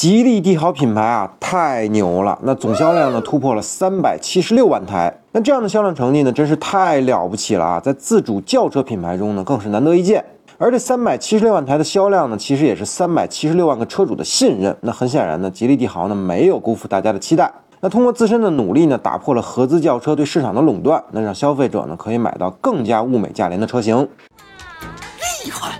吉利帝豪品牌啊，太牛了！那总销量呢突破了三百七十六万台，那这样的销量成绩呢，真是太了不起了啊！在自主轿车品牌中呢，更是难得一见。而这三百七十六万台的销量呢，其实也是三百七十六万个车主的信任。那很显然呢，吉利帝豪呢没有辜负大家的期待。那通过自身的努力呢，打破了合资轿车对市场的垄断，那让消费者呢可以买到更加物美价廉的车型。厉害！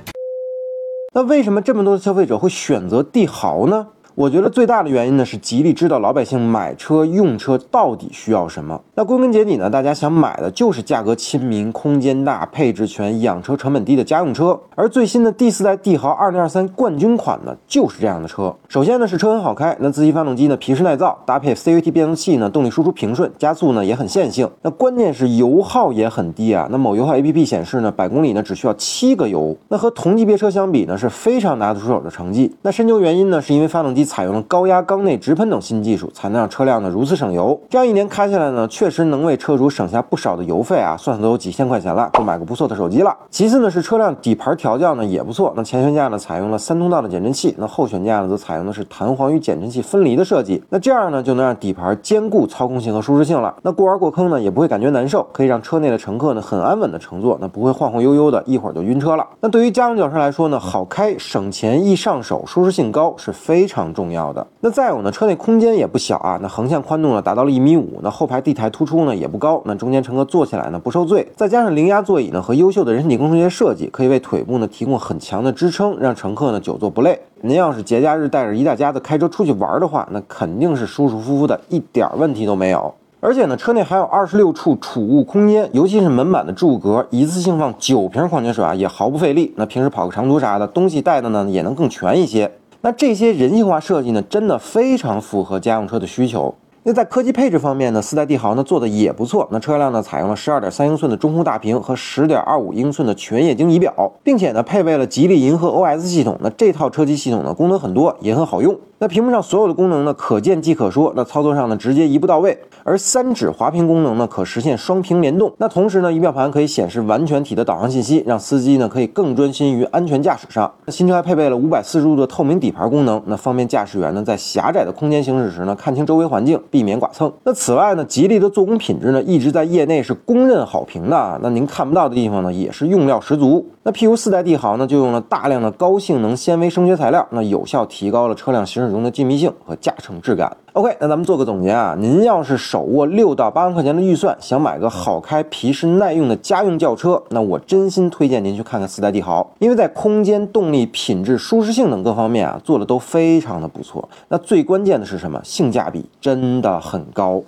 那为什么这么多的消费者会选择帝豪呢？我觉得最大的原因呢是吉利知道老百姓买车用车到底需要什么。那归根结底呢，大家想买的就是价格亲民、空间大、配置全、养车成本低的家用车。而最新的第四代帝豪2023冠军款呢，就是这样的车。首先呢是车很好开，那自吸发动机呢皮实耐造，搭配 CVT 变速器呢动力输出平顺，加速呢也很线性。那关键是油耗也很低啊。那某油耗 APP 显示呢，百公里呢只需要七个油。那和同级别车相比呢，是非常拿得出手的成绩。那深究原因呢，是因为发动机。采用了高压缸内直喷等新技术，才能让车辆呢如此省油。这样一年开下来呢，确实能为车主省下不少的油费啊，算算都有几千块钱了，够买个不错的手机了。其次呢，是车辆底盘调教呢也不错。那前悬架呢采用了三通道的减震器，那后悬架呢则采用的是弹簧与减震器分离的设计。那这样呢就能让底盘兼顾操控性和舒适性了。那过弯过坑呢也不会感觉难受，可以让车内的乘客呢很安稳的乘坐，那不会晃晃悠悠的，一会儿就晕车了。那对于家用轿车来说呢，好开、省钱、易上手、舒适性高是非常。重要的那再有呢，车内空间也不小啊，那横向宽度呢达到了一米五，那后排地台突出呢也不高，那中间乘客坐起来呢不受罪，再加上零压座椅呢和优秀的人体工程学设计，可以为腿部呢提供很强的支撑，让乘客呢久坐不累。您要是节假日带着一大家子开车出去玩的话，那肯定是舒舒服服的，一点问题都没有。而且呢，车内还有二十六处储物空间，尤其是门板的置物格，一次性放九瓶矿泉水啊，也毫不费力。那平时跑个长途啥的，东西带的呢也能更全一些。那这些人性化设计呢，真的非常符合家用车的需求。那在科技配置方面呢，四代帝豪呢做的也不错。那车辆呢采用了十二点三英寸的中控大屏和十点二五英寸的全液晶仪表，并且呢配备了吉利银河 OS 系统。那这套车机系统呢功能很多，也很好用。那屏幕上所有的功能呢，可见即可说。那操作上呢，直接一步到位。而三指滑屏功能呢，可实现双屏联动。那同时呢，仪表盘可以显示完全体的导航信息，让司机呢可以更专心于安全驾驶上。那新车还配备了五百四十度的透明底盘功能，那方便驾驶员呢在狭窄的空间行驶时呢看清周围环境，避免剐蹭。那此外呢，吉利的做工品质呢一直在业内是公认好评的。那您看不到的地方呢，也是用料十足。那譬如四代帝豪呢，就用了大量的高性能纤维声学材料，那有效提高了车辆行驶中的静谧性和驾乘质感。OK，那咱们做个总结啊，您要是手握六到八万块钱的预算，想买个好开、皮实耐用的家用轿车，那我真心推荐您去看看四代帝豪，因为在空间、动力、品质、舒适性等各方面啊，做的都非常的不错。那最关键的是什么？性价比真的很高。